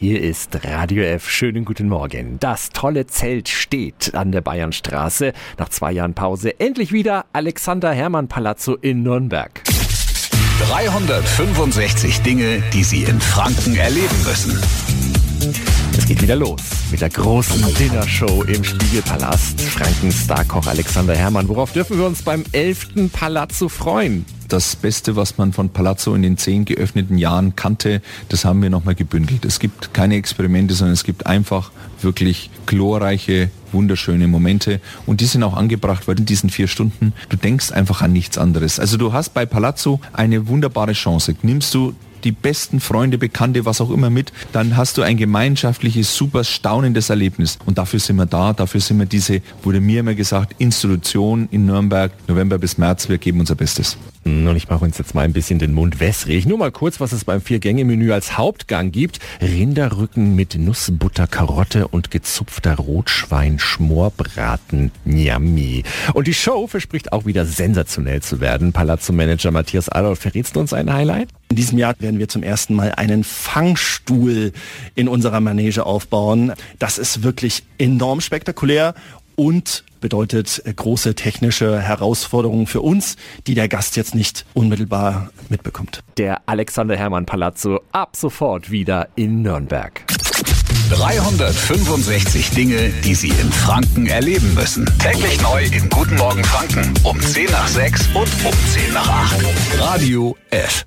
Hier ist Radio F. Schönen guten Morgen. Das tolle Zelt steht an der Bayernstraße. Nach zwei Jahren Pause endlich wieder Alexander Hermann Palazzo in Nürnberg. 365 Dinge, die Sie in Franken erleben müssen. Es geht wieder los mit der großen Dinnershow im Spiegelpalast. Frankens Starkoch Alexander Hermann. Worauf dürfen wir uns beim 11. Palazzo freuen? Das Beste, was man von Palazzo in den zehn geöffneten Jahren kannte, das haben wir nochmal gebündelt. Es gibt keine Experimente, sondern es gibt einfach wirklich glorreiche, wunderschöne Momente und die sind auch angebracht, weil in diesen vier Stunden, du denkst einfach an nichts anderes. Also du hast bei Palazzo eine wunderbare Chance. Nimmst du die besten Freunde, Bekannte, was auch immer mit, dann hast du ein gemeinschaftliches, super staunendes Erlebnis. Und dafür sind wir da, dafür sind wir diese, wurde mir immer gesagt, Institution in Nürnberg, November bis März, wir geben unser Bestes. Und ich mache uns jetzt mal ein bisschen den Mund wässrig. Nur mal kurz, was es beim Vier-Gänge-Menü als Hauptgang gibt. Rinderrücken mit Nussbutter, Karotte und gezupfter Rotschwein-Schmorbraten. Yummy. Und die Show verspricht auch wieder sensationell zu werden. Palazzo-Manager Matthias Adolf, verrätst du uns ein Highlight? In diesem Jahr werden wir zum ersten Mal einen Fangstuhl in unserer Manege aufbauen. Das ist wirklich enorm spektakulär und bedeutet große technische Herausforderungen für uns, die der Gast jetzt nicht unmittelbar mitbekommt. Der Alexander Hermann Palazzo ab sofort wieder in Nürnberg. 365 Dinge, die Sie in Franken erleben müssen. Täglich neu in Guten Morgen Franken um 10 nach 6 und um 10 nach 8. Radio F.